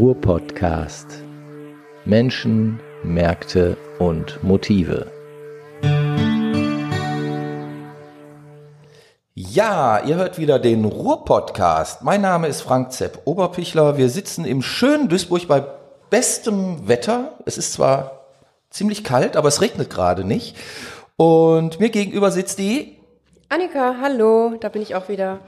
Ruhr-Podcast. Menschen, Märkte und Motive. Ja, ihr hört wieder den Ruhr-Podcast. Mein Name ist Frank Zepp Oberpichler. Wir sitzen im schönen Duisburg bei bestem Wetter. Es ist zwar ziemlich kalt, aber es regnet gerade nicht. Und mir gegenüber sitzt die Annika, hallo, da bin ich auch wieder.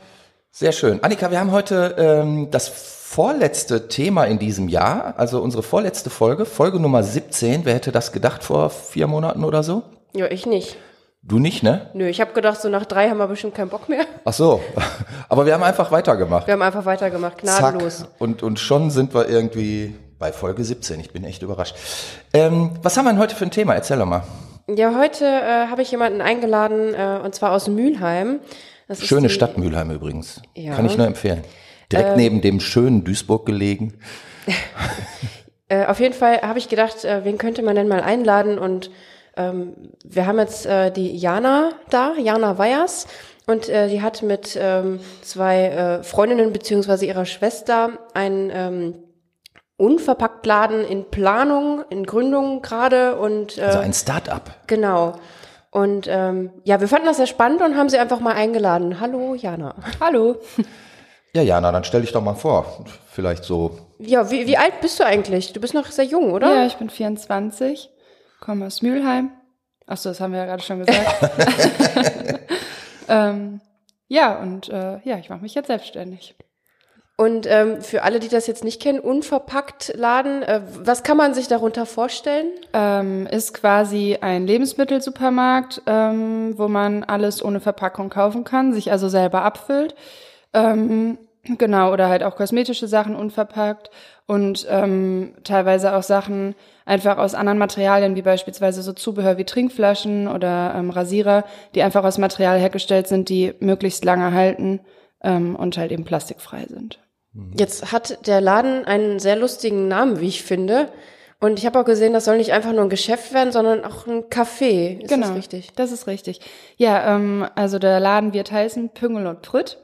Sehr schön. Annika, wir haben heute ähm, das vorletzte Thema in diesem Jahr, also unsere vorletzte Folge, Folge Nummer 17. Wer hätte das gedacht vor vier Monaten oder so? Ja, ich nicht. Du nicht, ne? Nö, ich habe gedacht, so nach drei haben wir bestimmt keinen Bock mehr. Ach so, aber wir haben einfach weitergemacht. Wir haben einfach weitergemacht, gnadenlos. Zack. Und, und schon sind wir irgendwie bei Folge 17. Ich bin echt überrascht. Ähm, was haben wir denn heute für ein Thema? Erzähl doch mal. Ja, heute äh, habe ich jemanden eingeladen, äh, und zwar aus Mülheim. Das Schöne die- Stadt Mülheim übrigens. Ja. Kann ich nur empfehlen. Direkt neben dem schönen Duisburg gelegen. Äh, auf jeden Fall habe ich gedacht, äh, wen könnte man denn mal einladen? Und ähm, wir haben jetzt äh, die Jana da, Jana Weyers. Und äh, die hat mit ähm, zwei äh, Freundinnen beziehungsweise ihrer Schwester einen ähm, Unverpacktladen in Planung, in Gründung gerade. Und äh, Also ein Start-up. Genau. Und ähm, ja, wir fanden das sehr spannend und haben sie einfach mal eingeladen. Hallo, Jana. Hallo. Ja, Jana, dann stell dich doch mal vor. Vielleicht so. Ja, wie, wie alt bist du eigentlich? Du bist noch sehr jung, oder? Ja, ich bin 24, komme aus Mülheim. Achso, das haben wir ja gerade schon gesagt. ähm, ja, und äh, ja, ich mache mich jetzt selbstständig. Und ähm, für alle, die das jetzt nicht kennen, unverpackt Laden, äh, was kann man sich darunter vorstellen? Ähm, ist quasi ein Lebensmittelsupermarkt, ähm, wo man alles ohne Verpackung kaufen kann, sich also selber abfüllt. Ähm, genau, oder halt auch kosmetische Sachen unverpackt und ähm, teilweise auch Sachen einfach aus anderen Materialien, wie beispielsweise so Zubehör wie Trinkflaschen oder ähm, Rasierer, die einfach aus Material hergestellt sind, die möglichst lange halten ähm, und halt eben plastikfrei sind. Jetzt hat der Laden einen sehr lustigen Namen, wie ich finde. Und ich habe auch gesehen, das soll nicht einfach nur ein Geschäft werden, sondern auch ein Café. Ist genau, das richtig? Das ist richtig. Ja, ähm, also der Laden wird heißen Püngel und Prütt.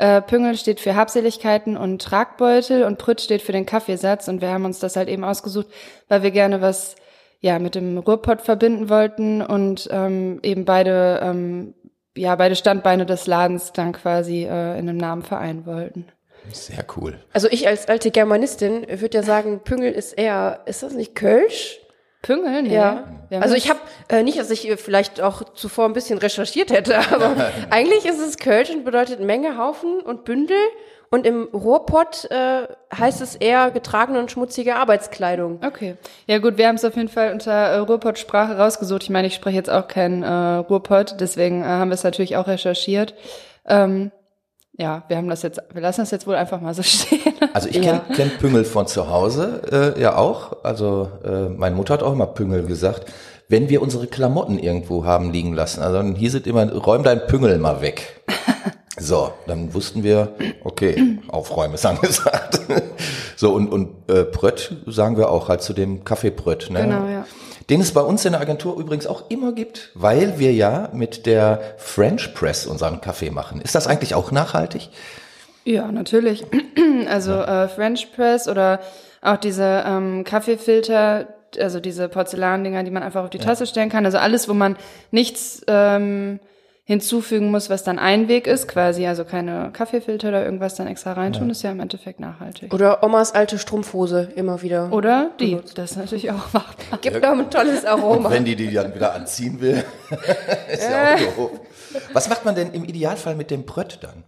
Äh, Püngel steht für Habseligkeiten und Tragbeutel und Prütt steht für den Kaffeesatz. Und wir haben uns das halt eben ausgesucht, weil wir gerne was ja mit dem Ruhrpott verbinden wollten und ähm, eben beide ähm, ja beide Standbeine des Ladens dann quasi äh, in einem Namen vereinen wollten. Sehr cool. Also ich als alte Germanistin würde ja sagen, Püngel ist eher, ist das nicht Kölsch? Püngel, nee. Ja. Haben Also ich habe äh, nicht, dass ich äh, vielleicht auch zuvor ein bisschen recherchiert hätte, aber eigentlich ist es Kölsch und bedeutet Menge, Haufen und Bündel. Und im Ruhrpott äh, heißt es eher getragene und schmutzige Arbeitskleidung. Okay. Ja gut, wir haben es auf jeden Fall unter äh, Ruhrpott-Sprache rausgesucht. Ich meine, ich spreche jetzt auch kein äh, Ruhrpott, deswegen äh, haben wir es natürlich auch recherchiert. Ähm, ja, wir haben das jetzt, wir lassen das jetzt wohl einfach mal so stehen. Also ich kenn kenn Püngel von zu Hause äh, ja auch. Also äh, meine Mutter hat auch immer Püngel gesagt. Wenn wir unsere Klamotten irgendwo haben liegen lassen, also dann hieß es immer, räum dein Püngel mal weg. So, dann wussten wir, okay, aufräumen ist angesagt. So, und, und äh, Prött sagen wir auch halt zu dem Kaffee Prött. Ne? Genau, ja. Den es bei uns in der Agentur übrigens auch immer gibt, weil wir ja mit der French Press unseren Kaffee machen. Ist das eigentlich auch nachhaltig? Ja, natürlich. Also äh, French Press oder auch diese ähm, Kaffeefilter, also diese Porzellandinger, die man einfach auf die Tasse stellen kann. Also alles, wo man nichts ähm, hinzufügen muss, was dann Einweg ist, quasi. Also keine Kaffeefilter oder irgendwas dann extra reintun, ist ja im Endeffekt nachhaltig. Oder Omas alte Strumpfhose immer wieder. Oder die. Das ist natürlich auch machbar. Gibt noch ein tolles Aroma. Wenn die die dann wieder anziehen will, ist ja auch doof. Was macht man denn im Idealfall mit dem Brött dann?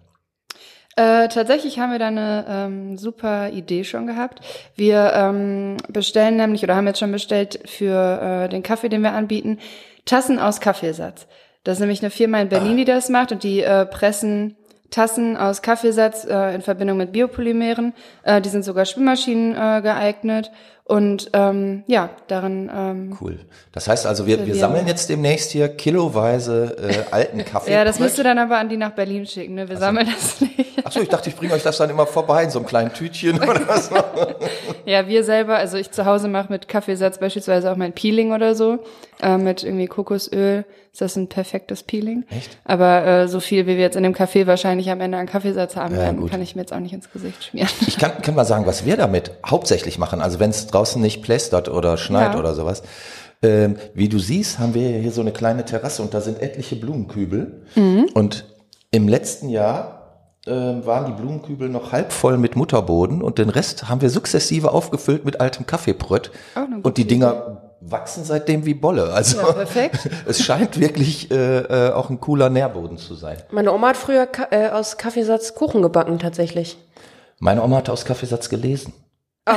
Äh, tatsächlich haben wir da eine ähm, super Idee schon gehabt. Wir ähm, bestellen nämlich oder haben jetzt schon bestellt für äh, den Kaffee, den wir anbieten, Tassen aus Kaffeesatz. Das ist nämlich eine Firma in Berlin, die das macht und die äh, pressen Tassen aus Kaffeesatz äh, in Verbindung mit Biopolymeren. Äh, die sind sogar Spülmaschinen äh, geeignet Und ähm, ja, darin. Ähm, Cool. Das heißt also, wir, wir sammeln jetzt demnächst hier kiloweise äh, alten Kaffee. ja, das musst du dann aber an die nach Berlin schicken. Ne? Wir sammeln das nicht. Achso, ich dachte, ich bringe euch das dann immer vorbei in so einem kleinen Tütchen oder so. Ja, wir selber, also ich zu Hause mache mit Kaffeesatz beispielsweise auch mein Peeling oder so, äh, mit irgendwie Kokosöl. Ist das ein perfektes Peeling? Echt? Aber äh, so viel, wie wir jetzt in dem Kaffee wahrscheinlich am Ende an Kaffeesatz haben Ja, werden, kann ich mir jetzt auch nicht ins Gesicht schmieren. Ich kann, kann mal sagen, was wir damit hauptsächlich machen. Also wenn es draußen nicht plästert oder schneit Ja. oder sowas. Ähm, wie du siehst, haben wir hier so eine kleine Terrasse und da sind etliche Blumenkübel. Mhm. Und im letzten Jahr ähm, waren die Blumenkübel noch halb voll mit Mutterboden und den Rest haben wir sukzessive aufgefüllt mit altem Kaffeebrett. Eine Und die Dinger wachsen seitdem wie Bolle. Also Ja, perfekt. es scheint wirklich äh, äh, auch ein cooler Nährboden zu sein. Meine Oma hat früher Ka äh, aus Kaffeesatz Kuchen gebacken, tatsächlich. Meine Oma hat aus Kaffeesatz gelesen.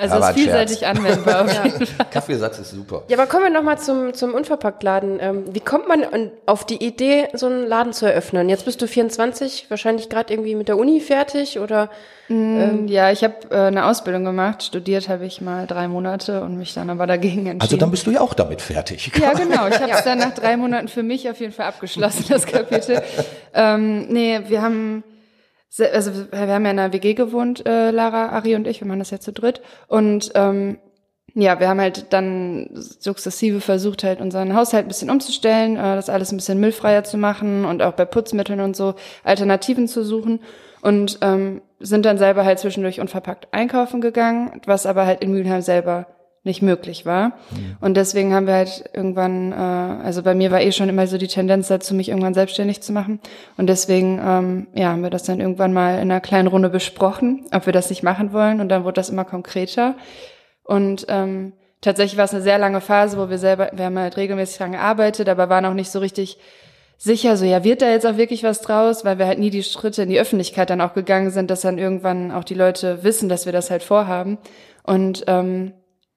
Also Aber ist vielseitig anwendbar. Auf jeden Fall. Kaffeesatz ist super. Ja, aber kommen wir nochmal zum, zum Unverpacktladen. Ähm, wie kommt man an, auf die Idee, so einen Laden zu eröffnen? Jetzt bist du 24, wahrscheinlich gerade irgendwie mit der Uni fertig oder Ja, ich habe äh, eine Ausbildung gemacht. Studiert habe ich mal drei Monate und mich dann aber dagegen entschieden. Also dann bist du ja auch damit fertig. Ja, genau. Ich habe es dann nach drei Monaten für mich auf jeden Fall abgeschlossen, das Kapitel. ähm, nee, wir haben, also wir haben ja in einer WG gewohnt, äh, Lara, Ari und ich, wir machen das ja zu dritt. Und ähm, ja, wir haben halt dann sukzessive versucht, halt unseren Haushalt ein bisschen umzustellen, äh, das alles ein bisschen müllfreier zu machen und auch bei Putzmitteln und so Alternativen zu suchen. Und ähm, sind dann selber halt zwischendurch unverpackt einkaufen gegangen, was aber halt in Mülheim selber nicht möglich war. Und deswegen haben wir halt irgendwann, äh, also bei mir war eh schon immer so die Tendenz dazu, mich irgendwann selbstständig zu machen. Und deswegen, ähm, ja, haben wir das dann irgendwann mal in einer kleinen Runde besprochen, ob wir das nicht machen wollen. Und dann wurde das immer konkreter. Und ähm, tatsächlich war es eine sehr lange Phase, wo wir selber, wir haben halt regelmäßig dran gearbeitet, aber waren auch nicht so richtig sicher, so ja, wird da jetzt auch wirklich was draus, weil wir halt nie die Schritte in die Öffentlichkeit dann auch gegangen sind, dass dann irgendwann auch die Leute wissen, dass wir das halt vorhaben. Und ähm,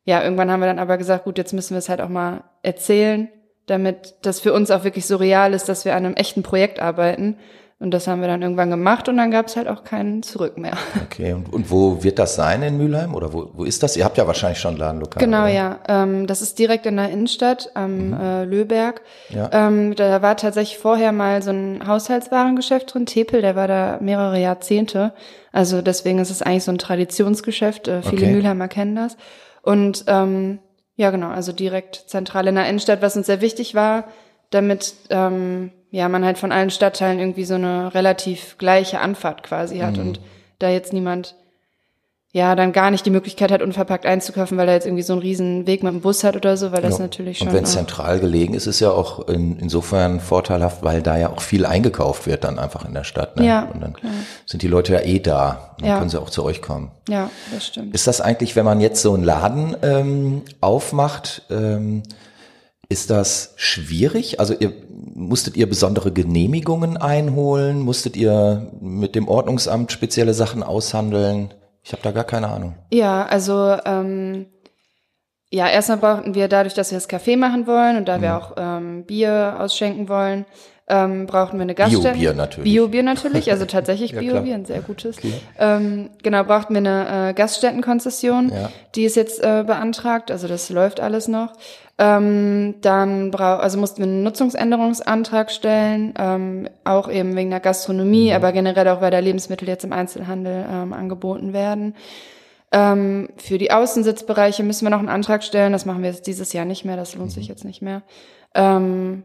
ja, irgendwann haben wir dann aber gesagt, gut, jetzt müssen wir es halt auch mal erzählen, damit das für uns auch wirklich so real ist, dass wir an einem echten Projekt arbeiten. Und das haben wir dann irgendwann gemacht und dann gab es halt auch keinen Zurück mehr. Okay, und, und wo wird das sein in Mülheim? Oder wo, wo ist das? Ihr habt ja wahrscheinlich schon Ladenlokal. Genau, oder? ja. Ähm, das ist direkt in der Innenstadt am äh, Löberg. Ja. Ähm, da war tatsächlich vorher mal so ein Haushaltswarengeschäft drin. Tepel, der war da mehrere Jahrzehnte. Also deswegen ist es eigentlich so ein Traditionsgeschäft. Äh, viele Okay. Mülheimer kennen das. Und ähm, ja, genau, also direkt zentral in der Innenstadt, was uns sehr wichtig war, damit ähm, ja man halt von allen Stadtteilen irgendwie so eine relativ gleiche Anfahrt quasi hat und da jetzt niemand ja dann gar nicht die Möglichkeit hat, unverpackt einzukaufen, weil er jetzt irgendwie so einen riesen Weg mit dem Bus hat oder so, weil das Ja. natürlich schon. Und wenn es zentral gelegen ist, ist ja auch in, insofern vorteilhaft, weil da ja auch viel eingekauft wird dann einfach in der Stadt. Ne? Ja, Und dann klar. sind die Leute ja eh da. Dann Ja. können sie auch zu euch kommen. ja, das stimmt. Ist das eigentlich, wenn man jetzt so einen Laden ähm, aufmacht, ähm, ist das schwierig? Also ihr musstet ihr besondere Genehmigungen einholen? Musstet ihr mit dem Ordnungsamt spezielle Sachen aushandeln? Ich habe da gar keine Ahnung. Ja, also ähm, ja, erstmal brauchten wir dadurch, dass wir das Café machen wollen und da Mhm. wir auch ähm, Bier ausschenken wollen, ähm, brauchten wir eine Gaststätte. Bio-Bier natürlich. Bio-Bier natürlich, also tatsächlich Ja. Bio-Bier, ein sehr gutes. Ähm, genau, brauchten wir eine äh, Gaststättenkonzession, Ja. die ist jetzt äh, beantragt, also das läuft alles noch. Ähm, dann also mussten wir einen Nutzungsänderungsantrag stellen, ähm, auch eben wegen der Gastronomie, Mhm. aber generell auch, weil da Lebensmittel jetzt im Einzelhandel ähm, angeboten werden. Ähm, für die Außensitzbereiche müssen wir noch einen Antrag stellen. Das machen wir jetzt dieses Jahr nicht mehr. Das lohnt sich jetzt nicht mehr. Ähm,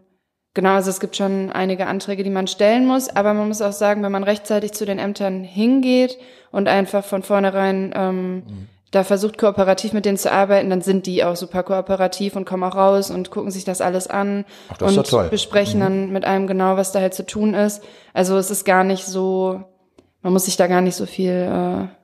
genau, also es gibt schon einige Anträge, die man stellen muss. Aber man muss auch sagen, wenn man rechtzeitig zu den Ämtern hingeht und einfach von vornherein ähm, da versucht, kooperativ mit denen zu arbeiten, dann sind die auch super kooperativ und kommen auch raus und gucken sich das alles an Ach, das und toll. besprechen dann mit einem genau, was da halt zu tun ist. Also es ist gar nicht so, man muss sich da gar nicht so viel äh,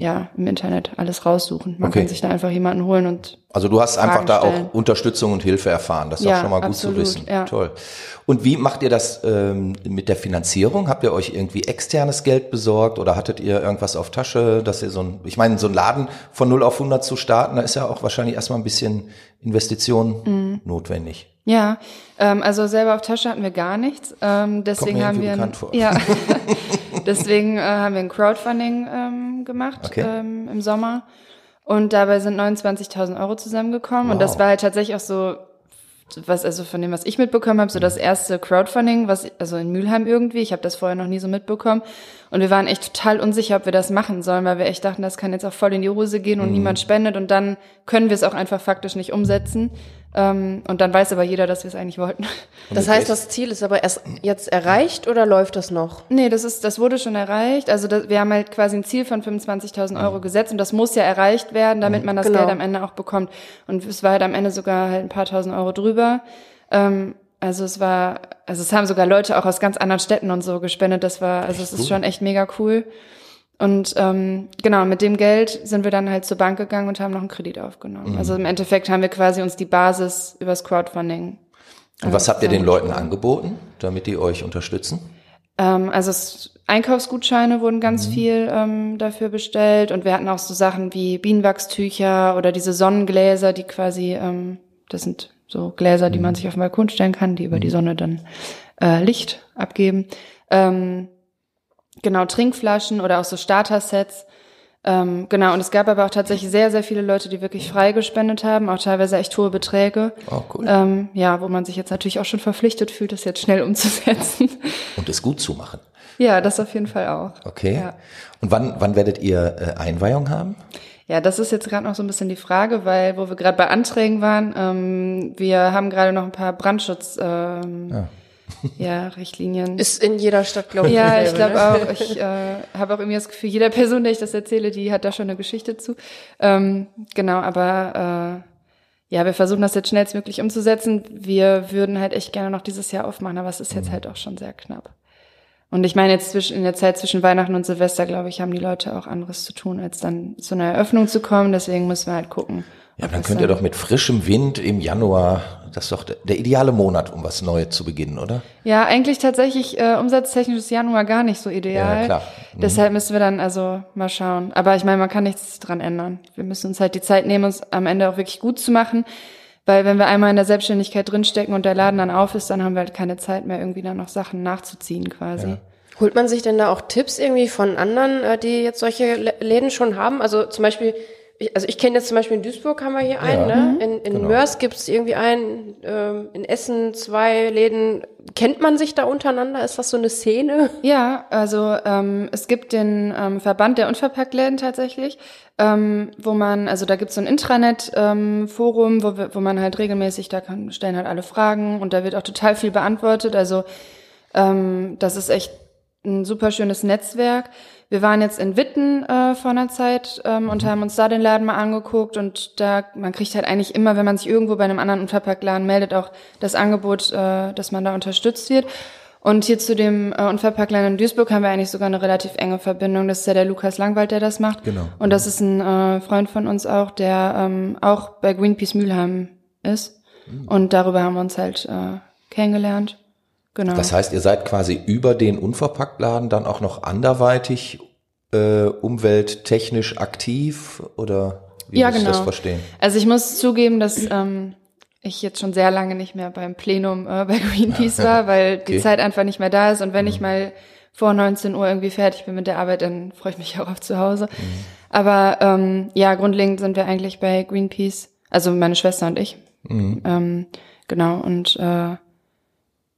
ja, im Internet alles raussuchen. Man Okay. kann sich da einfach jemanden holen und Also du hast einfach Fragen da stellen. auch Unterstützung und Hilfe erfahren. Das ist Ja, doch schon mal gut absolut, zu wissen. ja. Toll. Und wie macht ihr das ähm, mit der Finanzierung? Habt ihr euch irgendwie externes Geld besorgt oder hattet ihr irgendwas auf Tasche, dass ihr so ein, ich meine, so ein Laden von 0 auf 100 zu starten, da ist ja auch wahrscheinlich erstmal ein bisschen Investition Mhm. notwendig. Ja, ähm, also selber auf Tasche hatten wir gar nichts. Ähm, deswegen haben wir ein, vor. ja, deswegen äh, haben wir ein Crowdfunding ähm, gemacht Okay. ähm, im Sommer Und dabei sind 29.000 Euro zusammengekommen. Und das Wow. war halt tatsächlich auch so, was also von dem, was ich mitbekommen habe, so das erste Crowdfunding, was also in Mülheim irgendwie. Ich habe das vorher noch nie so mitbekommen. Und wir waren echt total unsicher, ob wir das machen sollen, weil wir echt dachten, das kann jetzt auch voll in die Hose gehen und niemand spendet und dann können wir es auch einfach faktisch nicht umsetzen. Ähm, und dann weiß aber jeder, dass wir es eigentlich wollten. Das heißt, das Ziel ist aber erst jetzt erreicht oder läuft das noch? Nee, das ist, das wurde schon erreicht. Also das, wir haben halt quasi ein Ziel von 25.000 Euro gesetzt und das muss ja erreicht werden, damit man das Genau. Geld am Ende auch bekommt. Und es war halt am Ende sogar halt ein paar tausend Euro drüber. Ähm, also es war, also es haben sogar Leute auch aus ganz anderen Städten und so gespendet. Das war, also es ist schon echt mega cool. Und ähm, genau, mit dem Geld sind wir dann halt zur Bank gegangen und haben noch einen Kredit aufgenommen. Also im Endeffekt haben wir quasi uns die Basis übers Crowdfunding Und was habt ihr den Leuten angeboten, damit die euch unterstützen? Ähm, also es, Einkaufsgutscheine wurden ganz Mhm. viel ähm, dafür bestellt und wir hatten auch so Sachen wie Bienenwachstücher oder diese Sonnengläser, die quasi, ähm, das sind so Gläser, die Mhm. man sich auf den Balkon stellen kann, die über die Sonne dann äh, Licht abgeben. Ähm, genau, Trinkflaschen oder auch so Starter-Sets. Ähm, genau, und es gab aber auch tatsächlich sehr, sehr viele Leute, die wirklich frei gespendet haben, auch teilweise echt hohe Beträge. Oh, cool. Ähm, ja, wo man sich jetzt natürlich auch schon verpflichtet fühlt, das jetzt schnell umzusetzen. Und es gut zu machen. Ja, das auf jeden Fall auch. Okay. Ja. Und wann, wann werdet ihr äh, Einweihung haben? Ja, das ist jetzt gerade noch so ein bisschen die Frage, weil wo wir gerade bei Anträgen waren, ähm, wir haben gerade noch ein paar Brandschutz ähm, ja. Richtlinien. Ist in jeder Stadt, glaube ich. ja, ich glaube ne? auch. Ich äh, habe auch irgendwie das Gefühl, jeder Person, der ich das erzähle, die hat da schon eine Geschichte zu. Ähm, genau, aber äh, ja, wir versuchen das jetzt schnellstmöglich umzusetzen. Wir würden halt echt gerne noch dieses Jahr aufmachen, aber es ist jetzt halt auch schon sehr knapp. Und ich meine, jetzt zwischen, in der Zeit zwischen Weihnachten und Silvester, glaube ich, haben die Leute auch anderes zu tun, als dann zu einer Eröffnung zu kommen. Deswegen müssen wir halt gucken. Ja, dann könnt ihr doch mit frischem Wind im Januar, das ist doch der, der ideale Monat, um was Neues zu beginnen, oder? Ja, eigentlich tatsächlich äh, umsatztechnisch ist Januar gar nicht so ideal. Ja, klar. Mhm. Deshalb müssen wir dann also mal schauen. Aber ich meine, man kann nichts dran ändern. Wir müssen uns halt die Zeit nehmen, uns am Ende auch wirklich gut zu machen. Weil wenn wir einmal in der Selbstständigkeit drinstecken und der Laden dann auf ist, dann haben wir halt keine Zeit mehr, irgendwie dann noch Sachen nachzuziehen quasi. Holt man sich denn da auch Tipps irgendwie von anderen, äh, die jetzt solche Lä- Läden schon haben? Also zum Beispiel, ich, also ich kenne jetzt zum Beispiel in Duisburg haben wir hier einen, ne? In, in genau. Mörs gibt es irgendwie einen, ähm, in Essen zwei Läden. Kennt man sich da untereinander? Ist das so eine Szene? Ja, also ähm, es gibt den ähm, Verband der Unverpacktläden tatsächlich, ähm, wo man, also da gibt's so ein Intranet-Forum, wo, wir- wo man halt regelmäßig, da kann, stellen halt alle Fragen und da wird auch total viel beantwortet. Also ähm, das ist echt ein super schönes Netzwerk. Wir waren jetzt in Witten äh, vor einer Zeit ähm, und haben uns da den Laden mal angeguckt und da, man kriegt halt eigentlich immer, wenn man sich irgendwo bei einem anderen Unverpacktladen meldet, auch das Angebot, äh, dass man da unterstützt wird. Und hier zu dem äh, Unverpacktladen in Duisburg haben wir eigentlich sogar eine relativ enge Verbindung. Das ist ja der Lukas Langwald, der das macht. Genau. Und das ist ein äh, Freund von uns auch, der ähm, auch bei Greenpeace Mülheim ist. Und darüber haben wir uns halt äh, kennengelernt. Genau. Das heißt, ihr seid quasi über den Unverpacktladen dann auch noch anderweitig äh, umwelttechnisch aktiv oder wie Ja, muss ich das genau. verstehen? Also ich muss zugeben, dass ähm, ich jetzt schon sehr lange nicht mehr beim Plenum äh, bei Greenpeace war, weil die Okay. Zeit einfach nicht mehr da ist. Und wenn ich mal vor 19 Uhr irgendwie fertig bin mit der Arbeit, dann freue ich mich auch auf zu Hause. Aber ähm, ja, grundlegend sind wir eigentlich bei Greenpeace, also meine Schwester und ich. Ähm, genau, und äh,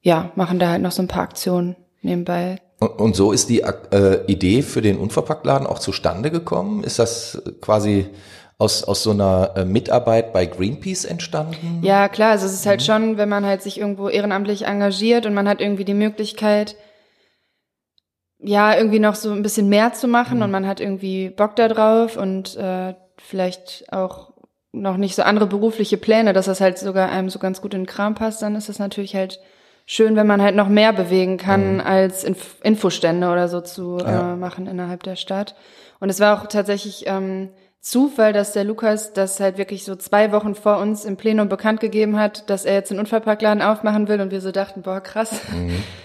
ja, machen da halt noch so ein paar Aktionen nebenbei. Und, und so ist die äh, Idee für den Unverpacktladen auch zustande gekommen? Ist das quasi aus, aus so einer äh, Mitarbeit bei Greenpeace entstanden? Ja, klar, also es ist halt schon, wenn man halt sich irgendwo ehrenamtlich engagiert und man hat irgendwie die Möglichkeit, ja, irgendwie noch so ein bisschen mehr zu machen und man hat irgendwie Bock da drauf und äh, vielleicht auch noch nicht so andere berufliche Pläne, dass das halt sogar einem so ganz gut in den Kram passt, dann ist es natürlich halt schön, wenn man halt noch mehr bewegen kann, als Inf Infostände oder so zu Ja. äh, machen innerhalb der Stadt. Und es war auch tatsächlich ähm, Zufall, dass der Lukas das halt wirklich so zwei Wochen vor uns im Plenum bekannt gegeben hat, dass er jetzt einen Unfallparkladen aufmachen will und wir so dachten, boah, krass.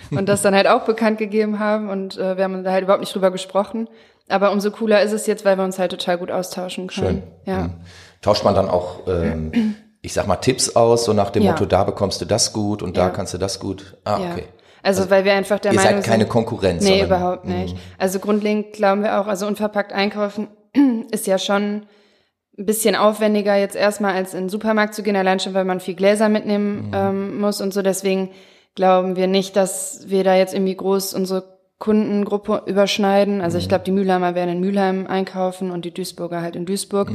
Und das dann halt auch bekannt gegeben haben und äh, wir haben da halt überhaupt nicht drüber gesprochen. Aber umso cooler ist es jetzt, weil wir uns halt total gut austauschen können. Schön. Ja. Mhm. Tauscht man dann auch, ähm, ich sag mal, Tipps aus, so nach dem Ja. Motto, da bekommst du das gut und da Ja. kannst du das gut. Ah, Ja. okay. Also, weil wir einfach der Ihr Meinung seid keine sind, Konkurrenz. Nee, sondern- überhaupt nicht. Also grundlegend glauben wir auch, also unverpackt einkaufen ist ja schon ein bisschen aufwendiger jetzt erstmal als in den Supermarkt zu gehen, allein schon, weil man viel Gläser mitnehmen ähm, muss und so. Deswegen glauben wir nicht, dass wir da jetzt irgendwie groß unsere Kundengruppe überschneiden. Also ich glaube, die Mülheimer werden in Mülheim einkaufen und die Duisburger halt in Duisburg.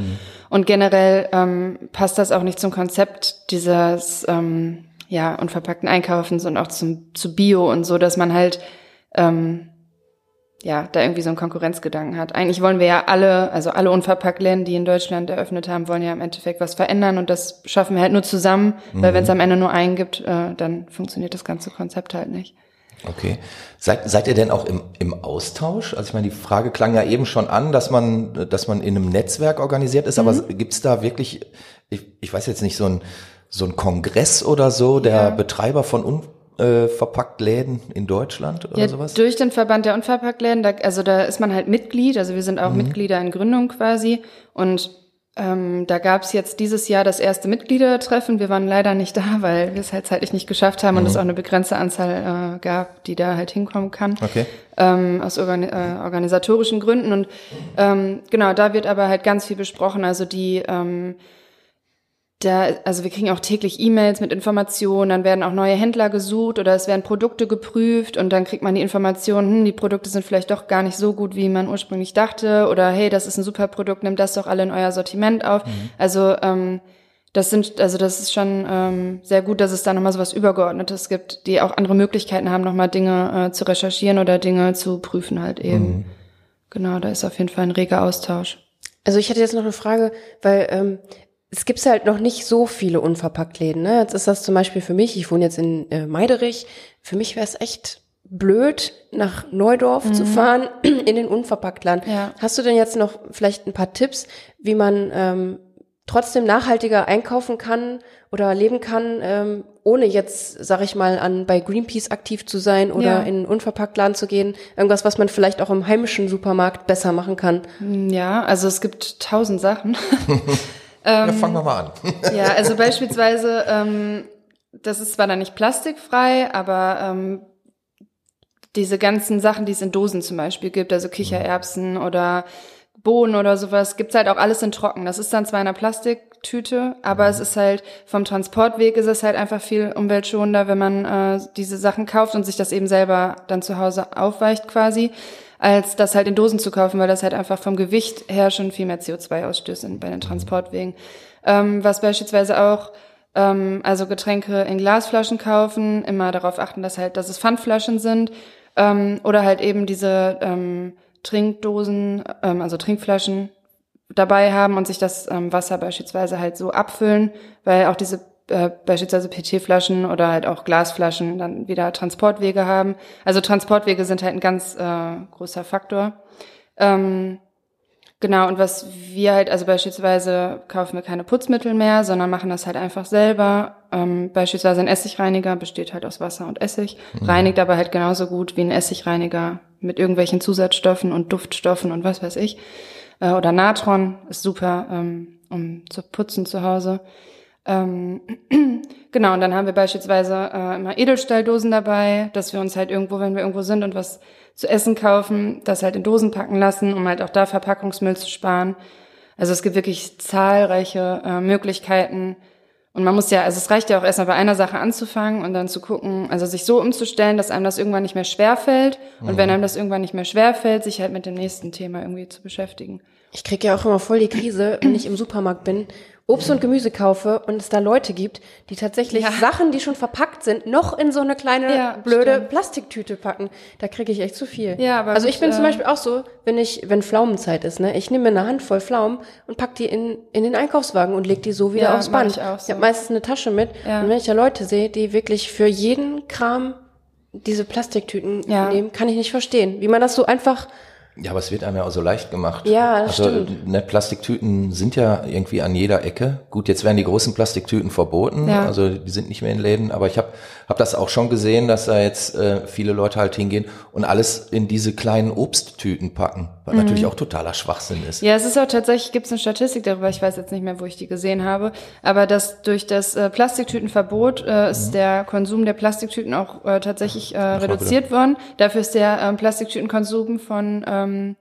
Und generell ähm, passt das auch nicht zum Konzept dieses ähm, ja unverpackten Einkaufens und auch zum zu Bio und so, dass man halt ähm, ja, da irgendwie so einen Konkurrenzgedanken hat. Eigentlich wollen wir ja alle, also alle Unverpacktläden, die in Deutschland eröffnet haben, wollen ja im Endeffekt was verändern und das schaffen wir halt nur zusammen, weil wenn es am Ende nur einen gibt, äh, dann funktioniert das ganze Konzept halt nicht. Okay. Seid, seid ihr denn auch im, im Austausch? Also ich meine, die Frage klang ja eben schon an, dass man, dass man in einem Netzwerk organisiert ist, aber gibt's da wirklich, ich, ich weiß jetzt nicht, so ein, so ein Kongress oder so der Ja. Betreiber von unverpackt Läden in Deutschland oder Ja, sowas? durch den Verband der Unverpacktläden, da, also da ist man halt Mitglied, also wir sind auch Mitglieder in Gründung quasi und ähm, da gab's jetzt dieses Jahr das erste Mitgliedertreffen. Wir waren leider nicht da, weil wir es halt zeitlich nicht geschafft haben und es auch eine begrenzte Anzahl äh, gab, die da halt hinkommen kann. Okay. ähm, aus organi äh, organisatorischen Gründen. Und ähm, genau, da wird aber halt ganz viel besprochen. Also die, ähm, da, also wir kriegen auch täglich E-Mails mit Informationen, dann werden auch neue Händler gesucht oder es werden Produkte geprüft und dann kriegt man die Information, hm, die Produkte sind vielleicht doch gar nicht so gut, wie man ursprünglich dachte oder hey, das ist ein super Produkt, nehmt das doch alle in euer Sortiment auf. Also ähm, das sind, also das ist schon ähm, sehr gut, dass es da nochmal so was Übergeordnetes gibt, die auch andere Möglichkeiten haben, nochmal Dinge äh, zu recherchieren oder Dinge zu prüfen halt eben. Genau, da ist auf jeden Fall ein reger Austausch. Also ich hatte jetzt noch eine Frage, weil ähm, es gibt halt noch nicht so viele Unverpacktläden. Ne? Jetzt ist das zum Beispiel für mich, ich wohne jetzt in äh, Meiderich, für mich wäre es echt blöd, nach Neudorf zu fahren in den Unverpacktladen. Ja. Hast du denn jetzt noch vielleicht ein paar Tipps, wie man ähm, trotzdem nachhaltiger einkaufen kann oder leben kann, ähm, ohne jetzt, sag ich mal, an bei Greenpeace aktiv zu sein oder Ja. in einen Unverpacktladen zu gehen? Irgendwas, was man vielleicht auch im heimischen Supermarkt besser machen kann? Ja, also es gibt tausend Sachen. ja, fangen wir mal an. Ja, also beispielsweise, ähm, das ist zwar dann nicht plastikfrei, aber ähm, diese ganzen Sachen, die es in Dosen zum Beispiel gibt, also Kichererbsen oder Bohnen oder sowas, gibt's halt auch alles in trocken. Das ist dann zwar in einer Plastiktüte, aber es ist halt vom Transportweg ist es halt einfach viel umweltschonender, wenn man äh, diese Sachen kauft und sich das eben selber dann zu Hause aufweicht quasi, als das halt in Dosen zu kaufen, weil das halt einfach vom Gewicht her schon viel mehr CO2 ausstößt bei den Transportwegen. Ähm, was beispielsweise auch ähm, also Getränke in Glasflaschen kaufen, immer darauf achten, dass halt, dass es Pfandflaschen sind ähm, oder halt eben diese ähm, Trinkdosen, ähm, also Trinkflaschen dabei haben und sich das ähm, Wasser beispielsweise halt so abfüllen, weil auch diese äh, beispielsweise PET-Flaschen oder halt auch Glasflaschen dann wieder Transportwege haben. Also Transportwege sind halt ein ganz äh, großer Faktor. Ähm, Genau, und was wir halt, also beispielsweise kaufen wir keine Putzmittel mehr, sondern machen das halt einfach selber. Ähm, beispielsweise ein Essigreiniger besteht halt aus Wasser und Essig, reinigt aber halt genauso gut wie ein Essigreiniger mit irgendwelchen Zusatzstoffen und Duftstoffen und was weiß ich. Äh, oder Natron ist super, ähm, um zu putzen zu Hause. Ähm, genau, und dann haben wir beispielsweise äh, immer Edelstahldosen dabei, dass wir uns halt irgendwo, wenn wir irgendwo sind und was zu essen kaufen, das halt in Dosen packen lassen, um halt auch da Verpackungsmüll zu sparen. Also es gibt wirklich zahlreiche äh, Möglichkeiten. Und man muss ja, also es reicht ja auch erstmal bei einer Sache anzufangen und dann zu gucken, also sich so umzustellen, dass einem das irgendwann nicht mehr schwerfällt. Und wenn einem das irgendwann nicht mehr schwerfällt, sich halt mit dem nächsten Thema irgendwie zu beschäftigen. Ich kriege ja auch immer voll die Krise, wenn ich im Supermarkt bin, Obst und Gemüse kaufe und es da Leute gibt, die tatsächlich Ja. Sachen, die schon verpackt sind, noch in so eine kleine Ja, blöde stimmt. Plastiktüte packen. Da kriege ich echt zu viel. Ja, aber also ich bin zum äh, Beispiel auch so, wenn ich, wenn Pflaumenzeit ist, ne, ich nehme mir eine Handvoll Pflaumen und pack die in, in den Einkaufswagen und leg die so wieder Ja, aufs Band. ich auch so. habe meistens eine Tasche mit und wenn ich da Leute sehe, die wirklich für jeden Kram diese Plastiktüten nehmen, kann ich nicht verstehen, wie man das so einfach Ja, aber es wird einem ja auch so leicht gemacht. Ja, das also, stimmt. Ne, Plastiktüten sind ja irgendwie an jeder Ecke. Gut, jetzt werden die großen Plastiktüten verboten, Ja. also die sind nicht mehr in Läden, aber ich habe hab das auch schon gesehen, dass da jetzt äh, viele Leute halt hingehen und alles in diese kleinen Obsttüten packen, was natürlich auch totaler Schwachsinn ist. Mhm. Ja, es ist auch tatsächlich, gibt es eine Statistik darüber, ich weiß jetzt nicht mehr, wo ich die gesehen habe, aber dass durch das äh, Plastiktütenverbot äh, ist der Konsum der Plastiktüten auch äh, tatsächlich äh, reduziert worden. Dafür ist der ähm, Plastiktütenkonsum von ähm,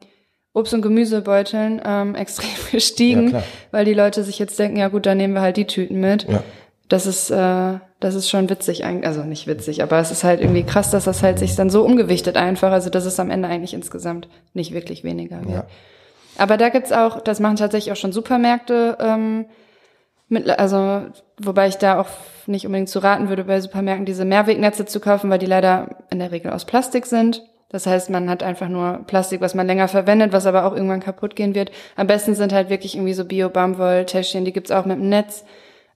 Obst- und Gemüsebeuteln ähm, extrem gestiegen, Ja, weil die Leute sich jetzt denken, ja gut, dann nehmen wir halt die Tüten mit. Ja. Das ist, äh, das ist schon witzig, eigentlich. also nicht witzig, aber es ist halt irgendwie krass, dass das halt sich dann so umgewichtet einfach, also dass es am Ende eigentlich insgesamt nicht wirklich weniger wird. Ja. Aber da gibt's auch, das machen tatsächlich auch schon Supermärkte, ähm, mit, also wobei ich da auch nicht unbedingt zu raten würde, bei Supermärkten diese Mehrwegnetze zu kaufen, weil die leider in der Regel aus Plastik sind. Das heißt, man hat einfach nur Plastik, was man länger verwendet, was aber auch irgendwann kaputt gehen wird. Am besten sind halt wirklich irgendwie so Bio-Baumwoll-Täschchen, die gibt's auch mit dem Netz.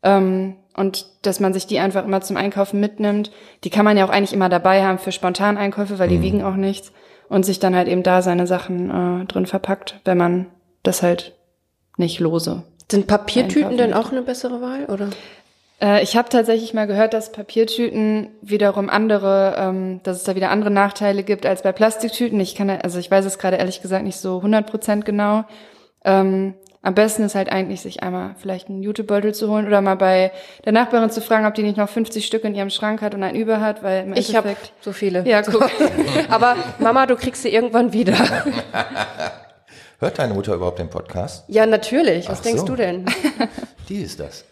Ähm, und dass man sich die einfach immer zum Einkaufen mitnimmt. Die kann man ja auch eigentlich immer dabei haben für Spontaneinkäufe, weil die wiegen auch nichts. Und sich dann halt eben da seine Sachen äh, drin verpackt, wenn man das halt nicht lose. Sind Papiertüten denn auch eine bessere Wahl, oder? Äh, ich habe tatsächlich mal gehört, dass Papiertüten wiederum andere, ähm, dass es da wieder andere Nachteile gibt als bei Plastiktüten. Ich kann, also ich weiß es gerade ehrlich gesagt nicht so 100% genau. Ähm, am besten ist halt eigentlich, sich einmal vielleicht einen Jutebeutel zu holen oder mal bei der Nachbarin zu fragen, ob die nicht noch 50 Stück in ihrem Schrank hat und einen über hat, weil im Ich habe so viele. Ja, guck. Aber Mama, du kriegst sie irgendwann wieder. Hört deine Mutter überhaupt den Podcast? Ja, natürlich. Was Ach denkst so. du denn? Die ist das.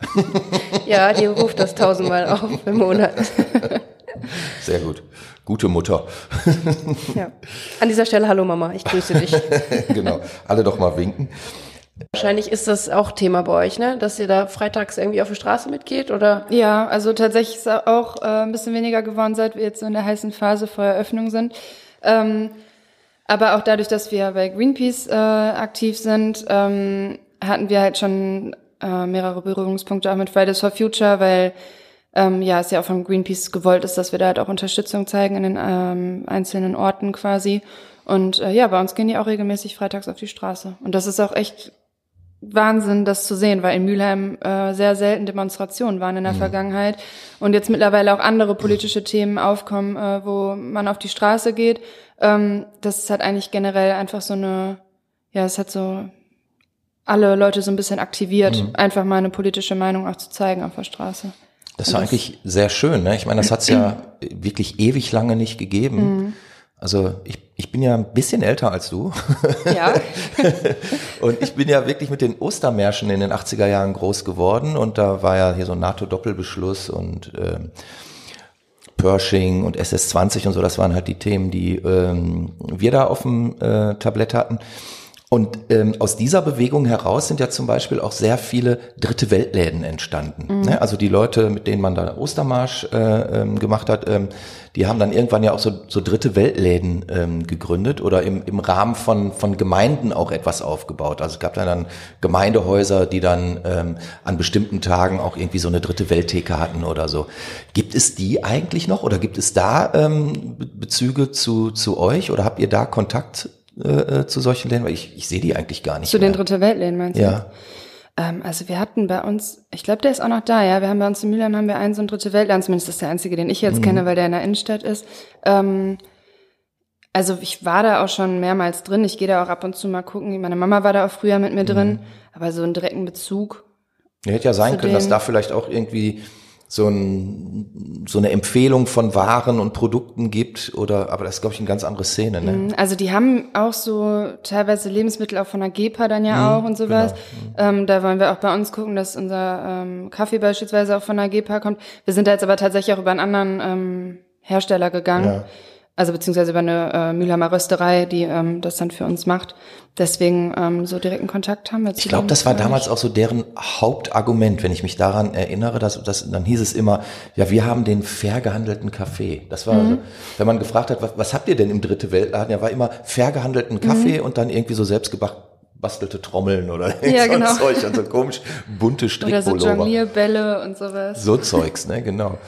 Ja, die ruft das tausendmal auf im Monat. Sehr gut. Gute Mutter. Ja. An dieser Stelle, hallo Mama, ich grüße dich. genau. Alle doch mal winken. Wahrscheinlich ist das auch Thema bei euch, ne? Dass ihr da freitags irgendwie auf die Straße mitgeht oder? Ja, also tatsächlich ist auch äh, ein bisschen weniger geworden, seit wir jetzt so in der heißen Phase vor Eröffnung sind. Ähm, aber auch dadurch, dass wir bei Greenpeace äh, aktiv sind, ähm, hatten wir halt schon äh, mehrere Berührungspunkte auch mit Fridays for Future, weil ähm, ja es ja auch von Greenpeace gewollt ist, dass wir da halt auch Unterstützung zeigen in den ähm, einzelnen Orten quasi. Und äh, ja, bei uns gehen die auch regelmäßig freitags auf die Straße. Und das ist auch echt Wahnsinn, das zu sehen, weil in Mülheim äh, sehr selten Demonstrationen waren in der Vergangenheit und jetzt mittlerweile auch andere politische Themen aufkommen, äh, wo man auf die Straße geht. Ähm, das ist halt eigentlich generell einfach so eine, ja, es hat so alle Leute so ein bisschen aktiviert, einfach mal eine politische Meinung auch zu zeigen auf der Straße. Das ist eigentlich sehr schön. Ne? Ich meine, das hat es ja wirklich ewig lange nicht gegeben. Also ich, ich bin ja ein bisschen älter als du. Ja, Und ich bin ja wirklich mit den Ostermärschen in den 80er Jahren groß geworden und da war ja hier so ein NATO-Doppelbeschluss und ähm, Pershing und SS-20 und so, das waren halt die Themen, die ähm, wir da auf dem äh, Tablett hatten. Und ähm, aus dieser Bewegung heraus sind ja zum Beispiel auch sehr viele dritte Weltläden entstanden. Ne? Also die Leute, mit denen man da Ostermarsch äh, ähm, gemacht hat, ähm, die haben dann irgendwann ja auch so, so dritte Weltläden ähm, gegründet oder im, im Rahmen von, von Gemeinden auch etwas aufgebaut. Also es gab dann, dann Gemeindehäuser, die dann ähm, an bestimmten Tagen auch irgendwie so eine dritte Welttheke hatten oder so. Gibt es die eigentlich noch oder gibt es da ähm, Be- Bezüge zu, zu euch oder habt ihr da Kontakt äh, äh, zu solchen Läden? Weil ich, ich sehe die eigentlich gar nicht. zu den mehr. Dritte Weltläden meinst du? Ja. Ähm, also wir hatten bei uns, ich glaube, der ist auch noch da, ja. Wir haben bei uns in Mülheim haben wir einen so einen dritte Weltland, zumindest ist der einzige, den ich jetzt kenne, weil der in der Innenstadt ist. Ähm, also ich war da auch schon mehrmals drin. Ich gehe da auch ab und zu mal gucken. Meine Mama war da auch früher mit mir drin, aber so einen direkten Bezug. Ja, hätte ja sein können, dass den- da vielleicht auch irgendwie so, ein, so eine Empfehlung von Waren und Produkten gibt oder, aber das ist, glaube ich, eine ganz andere Szene, ne? Also die haben auch so teilweise Lebensmittel auch von der GEPA dann ja auch und sowas. Ähm, da wollen wir auch bei uns gucken, dass unser ähm, Kaffee beispielsweise auch von der GEPA kommt. Wir sind da jetzt aber tatsächlich auch über einen anderen ähm, Hersteller gegangen. Ja. Also beziehungsweise über eine äh, Mülheimer Rösterei, die ähm, das dann für uns macht. Deswegen ähm, so direkten Kontakt haben wir zu Ich glaube, das war damals auch so deren Hauptargument, wenn ich mich daran erinnere, dass, dass dann hieß es immer, ja, wir haben den fair gehandelten Kaffee. Das war, Mhm. also, wenn man gefragt hat, was, was habt ihr denn im dritte Weltladen? Ja, war immer fair gehandelten Kaffee und dann irgendwie so selbst bastelte Trommeln oder Mhm. Ja, so genau. Zeug und so komisch bunte Oder so Strickpullover. Jonglierbälle und sowas. So Zeugs, ne, genau.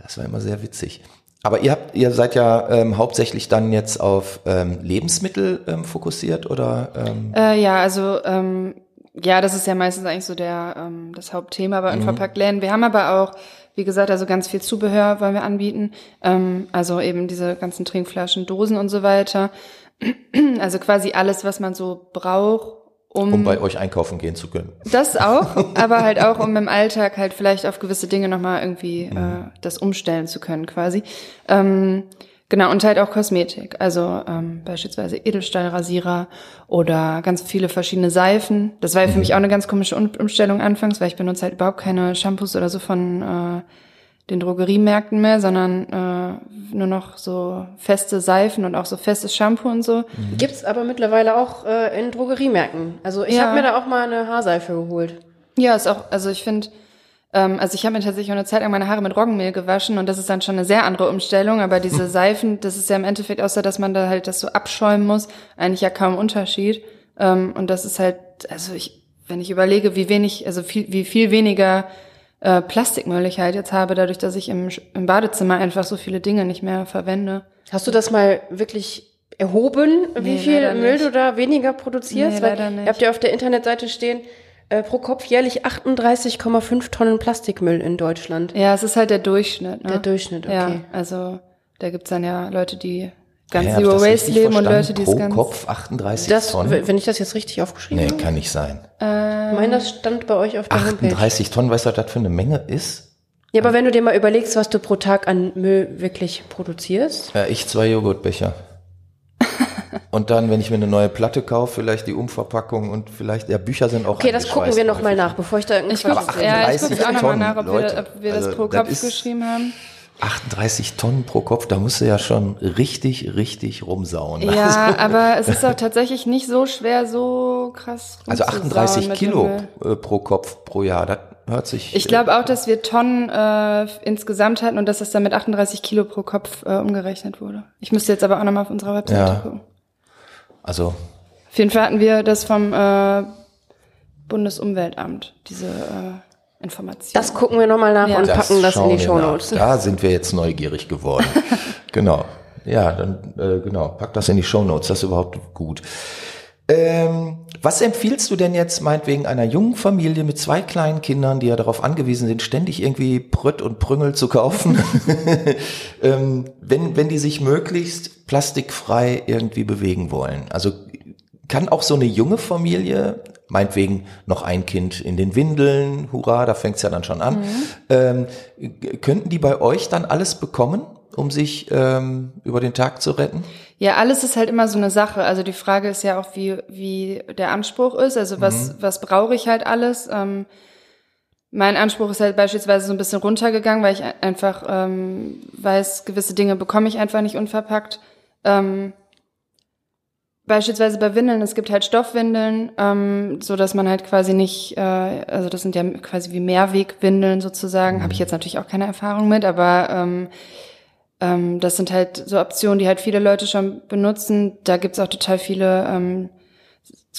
Das war immer sehr witzig. Aber ihr habt, ihr seid ja ähm, hauptsächlich dann jetzt auf ähm, Lebensmittel ähm, fokussiert oder ähm, Äh, ja, also ähm, ja, das ist ja meistens eigentlich so der ähm, das Hauptthema bei Unverpacktläden. Wir haben aber auch, wie gesagt, also ganz viel Zubehör wollen wir anbieten. Ähm, also eben diese ganzen Trinkflaschen, Dosen und so weiter. Also quasi alles, was man so braucht, um, um bei euch einkaufen gehen zu können? das auch, aber halt auch, um im Alltag halt vielleicht auf gewisse Dinge nochmal irgendwie äh, das umstellen zu können quasi. Ähm, Genau, und halt auch Kosmetik. Also ähm, beispielsweise Edelstahlrasierer oder ganz viele verschiedene Seifen. Das war ja für mich auch eine ganz komische Um- Umstellung anfangs, weil ich benutze halt überhaupt keine Shampoos oder so von äh, den Drogeriemärkten mehr, sondern äh, nur noch so feste Seifen und auch so festes Shampoo und so. Gibt's aber mittlerweile auch äh, in Drogeriemärkten. Also ich Ja. habe mir da auch mal eine Haarseife geholt. Ja, ist auch, also ich finde, ähm, also ich habe mir tatsächlich auch eine Zeit lang meine Haare mit Roggenmehl gewaschen und das ist dann schon eine sehr andere Umstellung, aber diese Seifen, das ist ja im Endeffekt, außer dass man da halt das so abschäumen muss, eigentlich ja kaum Unterschied. Ähm, und das ist halt, also ich, wenn ich überlege, wie wenig, also viel, wie viel weniger äh, Plastikmüll ich halt jetzt habe, dadurch, dass ich im, im Badezimmer einfach so viele Dinge nicht mehr verwende. Hast du das mal wirklich erhoben, wie Nee, viel leider Müll nicht. du da weniger produzierst? Nee, Weil leider nicht. Ihr habt ja auf der Internetseite stehen, äh, pro Kopf jährlich 38,5 Tonnen Plastikmüll in Deutschland. Ja, es ist halt der Durchschnitt. Ne? Der Durchschnitt, okay. Ja, also da gibt's dann ja Leute, die ganz Zero das Waste leben und? Leute, die Pro es ganz... Kopf 38 Das, Tonnen? wenn ich das jetzt richtig aufgeschrieben Nee, habe. kann nicht sein. Ähm, Meiner stand bei euch auf der Homepage. 38 Tonnen, weißt du, was das für eine Menge ist? Ja, aber wenn du dir mal überlegst, was du pro Tag an Müll wirklich produzierst. Ja, ich zwei Joghurtbecher. Und dann, wenn ich mir eine neue Platte kaufe, vielleicht die Umverpackung und vielleicht, ja, Bücher sind auch Okay, das gucken wir eingeschweißt noch mal häufig. nach, bevor ich da irgendwas Ich guck, Aber sehe. ja, ich 38 gucke auch nochmal nach, ob, Leute, wir, ob wir das also pro das Kopf ist- geschrieben haben. 38 Tonnen pro Kopf, da musst du ja schon richtig, richtig rumsauen. Ja, aber es ist auch tatsächlich nicht so schwer, so krass Also rumzusauen 38 mit Kilo äh, pro Kopf pro Jahr, das hört sich. Ich glaube auch, dass wir Tonnen äh, insgesamt hatten und dass das dann mit 38 Kilo pro Kopf äh, umgerechnet wurde. Ich müsste jetzt aber auch nochmal auf unserer Webseite Ja. gucken. Also, Auf jeden Fall hatten wir das vom äh, Bundesumweltamt, diese äh, Information. Das gucken wir noch mal nach Ja. und packen das in die wir Shownotes. nach. Da sind wir jetzt neugierig geworden. genau. Ja, dann äh, genau, pack das in die Shownotes, das ist überhaupt gut. Ähm, was empfiehlst du denn jetzt meinetwegen einer jungen Familie mit zwei kleinen Kindern, die ja darauf angewiesen sind, ständig irgendwie Prött und Prüngel zu kaufen, ähm, wenn, wenn die sich möglichst plastikfrei irgendwie bewegen wollen? Also kann auch so eine junge Familie, meinetwegen noch ein Kind in den Windeln, hurra, da fängt's ja dann schon an, ähm, g- könnten die bei euch dann alles bekommen, um sich ähm, über den Tag zu retten? Ja, alles ist halt immer so eine Sache. Also die Frage ist ja auch, wie, wie der Anspruch ist. Also was, was brauche ich halt alles? Ähm, mein Anspruch ist halt beispielsweise so ein bisschen runtergegangen, weil ich ein- einfach ähm, weiß, gewisse Dinge bekomme ich einfach nicht unverpackt. Ähm, beispielsweise bei Windeln, es gibt halt Stoffwindeln, ähm, so dass man halt quasi nicht, äh, also das sind ja quasi wie Mehrwegwindeln sozusagen, habe ich jetzt natürlich auch keine Erfahrung mit, aber ähm, ähm, das sind halt so Optionen, die halt viele Leute schon benutzen. Da gibt's auch total viele, ähm,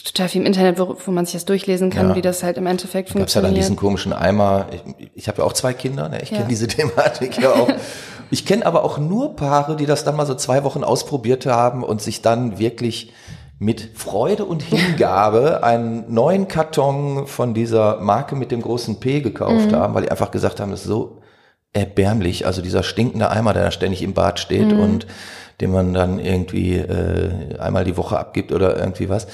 total viel im Internet, wo, wo man sich das durchlesen kann, Ja. wie das halt im Endeffekt Gab's ja dann funktioniert. diesen komischen Eimer. Ich, ich habe ja auch zwei Kinder, ne? ich Ja. kenne diese Thematik ja auch. Ich kenne aber auch nur Paare, die das dann mal so zwei Wochen ausprobiert haben und sich dann wirklich mit Freude und Hingabe einen neuen Karton von dieser Marke mit dem großen P gekauft Mhm. haben, weil die einfach gesagt haben, das ist so erbärmlich. Also dieser stinkende Eimer, der da ständig im Bad steht Mhm. und den man dann irgendwie äh, einmal die Woche abgibt oder irgendwie was.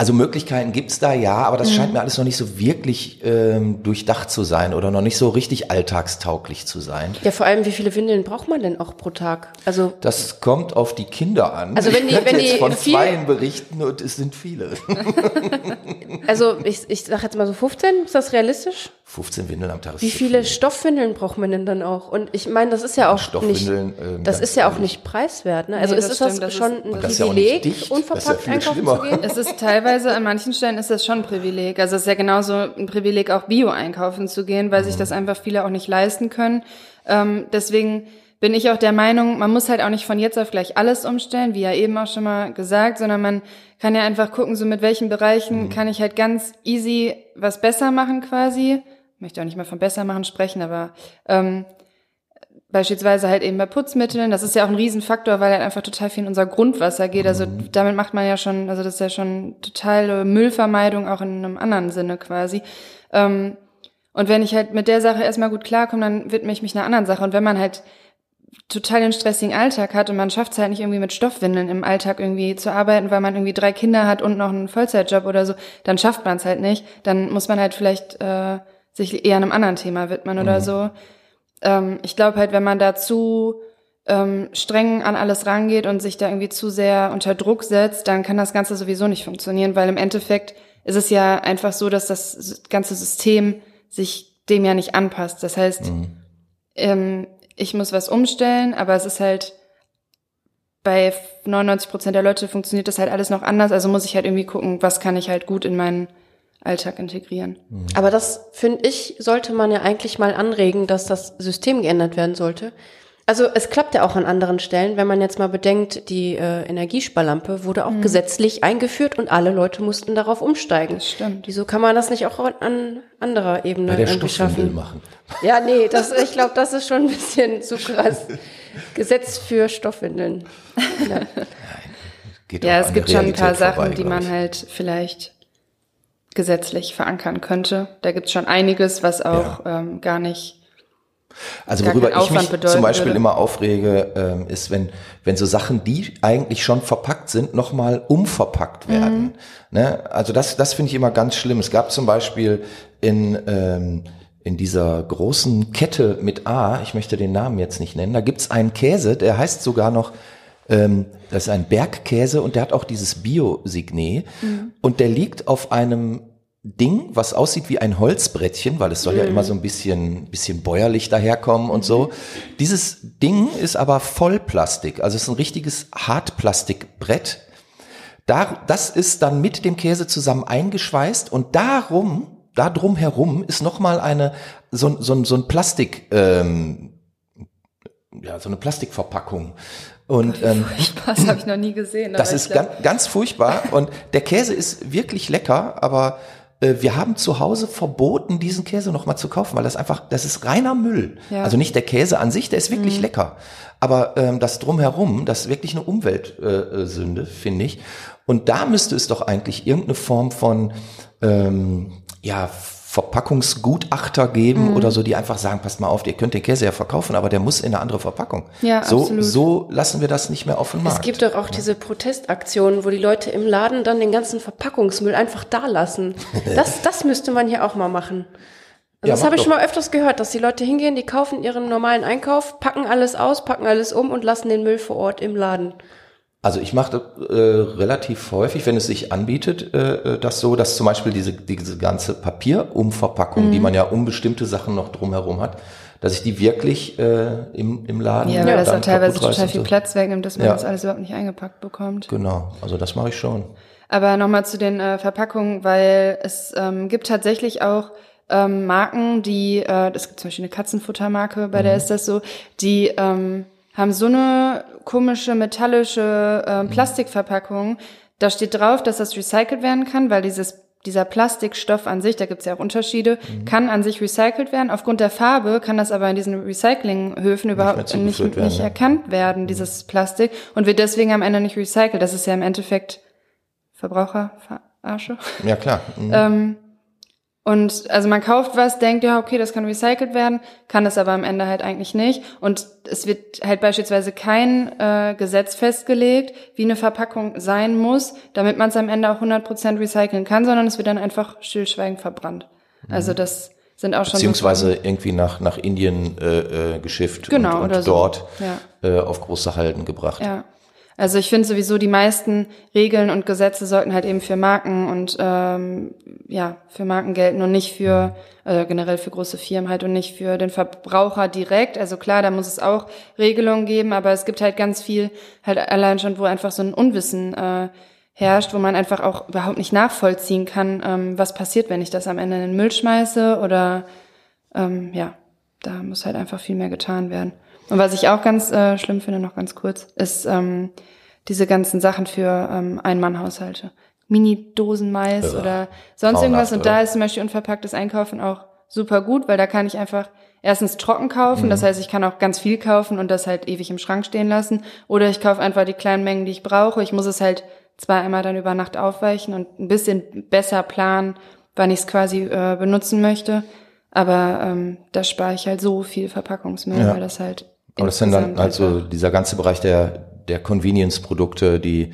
Also Möglichkeiten gibt's da ja, aber das scheint mir alles noch nicht so wirklich ähm, durchdacht zu sein oder noch nicht so richtig alltagstauglich zu sein. Ja, vor allem, wie viele Windeln braucht man denn auch pro Tag? Also, Das kommt auf die Kinder an. Also wenn die- ich wenn jetzt die von viel- zweien berichten und es sind viele. also ich, ich sag jetzt mal so 15, ist das realistisch? 15 Windeln am Tag. ist Wie viele viel. Stoffwindeln braucht man denn dann auch? Und ich meine, das ist ja auch nicht, Stoffwindeln, ähm, das ist ja auch nicht preiswert, ne? Also Nee, ist das das, stimmt, das schon ist- ein das ist ja nicht Privileg, dicht. Ja unverpackt viel einkaufen schlimmer. zu gehen? Es ist teilweise, an manchen Stellen ist das schon ein Privileg. Also es ist ja genauso ein Privileg, auch Bio einkaufen zu gehen, weil sich Mhm. das einfach viele auch nicht leisten können. Ähm, deswegen bin ich auch der Meinung, man muss halt auch nicht von jetzt auf gleich alles umstellen, wie ja eben auch schon mal gesagt, sondern man kann ja einfach gucken, so mit welchen Bereichen Mhm. kann ich halt ganz easy was besser machen quasi. Möchte auch nicht mal von besser machen sprechen, aber ähm, Beispielsweise halt eben bei Putzmitteln, das ist ja auch ein Riesenfaktor, weil halt einfach total viel in unser Grundwasser geht. Also damit macht man ja schon, also das ist ja schon totale Müllvermeidung, auch in einem anderen Sinne quasi. Ähm, und wenn ich halt mit der Sache erstmal gut klarkomme, dann widme ich mich einer anderen Sache. Und wenn man halt total den stressigen Alltag hat und man schafft es halt nicht irgendwie mit Stoffwindeln im Alltag irgendwie zu arbeiten, weil man irgendwie drei Kinder hat und noch einen Vollzeitjob oder so, dann schafft man es halt nicht. Dann muss man halt vielleicht äh, sich eher einem anderen Thema widmen oder so. Ähm, ich glaube halt, wenn man dazu ähm, streng an alles rangeht und sich da irgendwie zu sehr unter Druck setzt, dann kann das Ganze sowieso nicht funktionieren, weil im Endeffekt ist es ja einfach so, dass das ganze System sich dem ja nicht anpasst. Das heißt, mhm. ähm, ich muss was umstellen, aber es ist halt bei 99 Prozent der Leute funktioniert das halt alles noch anders. Also muss ich halt irgendwie gucken, was kann ich halt gut in meinen Alltag integrieren. Mhm. Aber das finde ich, sollte man ja eigentlich mal anregen, dass das System geändert werden sollte. Also es klappt ja auch an anderen Stellen, wenn man jetzt mal bedenkt, die äh, Energiesparlampe wurde auch mhm. gesetzlich eingeführt und alle Leute mussten darauf umsteigen. Das stimmt. Wieso kann man das nicht auch an anderer Ebene Bei der irgendwie schaffen? machen. Ja, nee, das, ich glaube, das ist schon ein bisschen zu krass. Gesetz für Stoffwindeln. Ja, ja es gibt schon ein paar Sachen, vorbei, die man halt vielleicht gesetzlich verankern könnte. Da gibt es schon einiges, was auch ja. ähm, gar nicht also worüber ich mich zum Beispiel würde. immer aufrege, ähm, ist, wenn, wenn so Sachen, die eigentlich schon verpackt sind, nochmal umverpackt werden. Mhm. Ne? Also das, das finde ich immer ganz schlimm. Es gab zum Beispiel in, ähm, in dieser großen Kette mit A, ich möchte den Namen jetzt nicht nennen, da gibt's einen Käse, der heißt sogar noch, ähm, das ist ein Bergkäse und der hat auch dieses Bio-Signet mhm. und der liegt auf einem Ding, was aussieht wie ein Holzbrettchen, weil es soll mhm. ja immer so ein bisschen, bisschen bäuerlich daherkommen und so. Dieses Ding ist aber Vollplastik, also es ist ein richtiges Hartplastikbrett. Da, das ist dann mit dem Käse zusammen eingeschweißt und darum, da drum herum ist nochmal eine, so, so, so ein Plastik, ähm, ja, so eine Plastikverpackung. Und ähm, furchtbar, das habe ich noch nie gesehen. Das ist ganz, ganz furchtbar und der Käse ist wirklich lecker, aber wir haben zu Hause verboten, diesen Käse nochmal zu kaufen, weil das einfach, das ist reiner Müll. Ja. Also nicht der Käse an sich, der ist wirklich mhm. lecker. Aber ähm, das drumherum, das ist wirklich eine Umweltsünde, äh, finde ich. Und da müsste es doch eigentlich irgendeine Form von ähm, ja, Verpackungsgutachter geben mhm. oder so, die einfach sagen, passt mal auf, ihr könnt den Käse ja verkaufen, aber der muss in eine andere Verpackung. Ja, so, absolut. so lassen wir das nicht mehr auf den Markt. Es gibt doch auch ja. diese Protestaktionen, wo die Leute im Laden dann den ganzen Verpackungsmüll einfach da lassen. Das, das müsste man hier auch mal machen. Also ja, das habe ich schon mal öfters gehört, dass die Leute hingehen, die kaufen ihren normalen Einkauf, packen alles aus, packen alles um und lassen den Müll vor Ort im Laden. Also ich mache äh, relativ häufig, wenn es sich anbietet, äh, äh, das so, dass zum Beispiel diese, diese ganze Papierumverpackung, mhm. die man ja um bestimmte Sachen noch drumherum hat, dass ich die wirklich äh, im, im Laden. Ja, weil das dann teilweise total viel. Platz wegnimmt, dass man ja. das alles überhaupt nicht eingepackt bekommt. Genau, also das mache ich schon. Aber nochmal zu den äh, Verpackungen, weil es ähm, gibt tatsächlich auch ähm, Marken, die, äh, es gibt zum Beispiel eine Katzenfuttermarke, bei mhm. der ist das so, die ähm, haben so eine komische metallische äh, Plastikverpackung. Da steht drauf, dass das recycelt werden kann, weil dieses dieser Plastikstoff an sich, da gibt's ja auch Unterschiede, mhm. kann an sich recycelt werden. Aufgrund der Farbe kann das aber in diesen Recyclinghöfen überhaupt nicht, nicht, werden, nicht ja. erkannt werden, dieses Plastik, und wird deswegen am Ende nicht recycelt. Das ist ja im Endeffekt Verbraucherverarsche. Ja, klar. Mhm. ähm, und also man kauft was, denkt, ja, okay, das kann recycelt werden, kann es aber am Ende halt eigentlich nicht. Und es wird halt beispielsweise kein äh, Gesetz festgelegt, wie eine Verpackung sein muss, damit man es am Ende auch 100% recyceln kann, sondern es wird dann einfach stillschweigend verbrannt. Mhm. Also das sind auch schon. Beziehungsweise so irgendwie nach, nach Indien äh, äh, geschifft genau, und, und dort so. ja. äh, auf große Halden gebracht. Ja. Also ich finde sowieso, die meisten Regeln und Gesetze sollten halt eben für Marken und ähm, ja, für Marken gelten und nicht für äh, generell für große Firmen halt und nicht für den Verbraucher direkt. Also klar, da muss es auch Regelungen geben, aber es gibt halt ganz viel halt allein schon, wo einfach so ein Unwissen äh, herrscht, wo man einfach auch überhaupt nicht nachvollziehen kann, ähm, was passiert, wenn ich das am Ende in den Müll schmeiße oder ähm, ja, da muss halt einfach viel mehr getan werden. Und was ich auch ganz äh, schlimm finde, noch ganz kurz, ist ähm, diese ganzen Sachen für ähm, Ein-Mann-Haushalte. Mini-Dosen Mais ja. oder sonst irgendwas. Und da ist zum Beispiel unverpacktes Einkaufen auch super gut, weil da kann ich einfach erstens trocken kaufen, mhm. das heißt, ich kann auch ganz viel kaufen und das halt ewig im Schrank stehen lassen. Oder ich kaufe einfach die kleinen Mengen, die ich brauche. Ich muss es halt zweimal dann über Nacht aufweichen und ein bisschen besser planen, wann ich es quasi äh, benutzen möchte. Aber ähm, da spare ich halt so viel Verpackungsmüll, ja. weil das halt aber das sind dann also dieser ganze Bereich der, der Convenience-Produkte, die,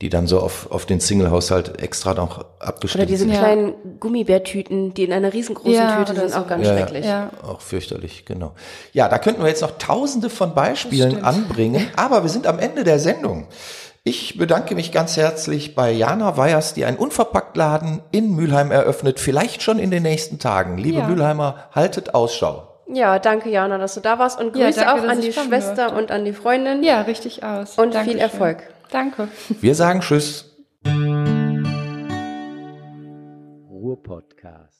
die dann so auf, auf den Single-Haushalt extra noch abgestimmt Oder diese sind. Kleinen Gummibärtüten, die in einer riesengroßen Ja, Tüte sind, auch ganz Ja, schrecklich. Ja. Auch fürchterlich, genau. Ja, da könnten wir jetzt noch tausende von Beispielen anbringen, aber wir sind am Ende der Sendung. Ich bedanke mich ganz herzlich bei Jana Weyers, die einen Unverpacktladen in Mülheim eröffnet, vielleicht schon in den nächsten Tagen. Liebe Ja. Mülheimer, haltet Ausschau. Ja, danke Jana, dass du da warst und Ja, Grüße danke, auch an die Schwester und an die Freundin. Ja, richtig aus. Und viel Dankeschön. Erfolg. Danke. Wir sagen Tschüss. Ruhrpodcast.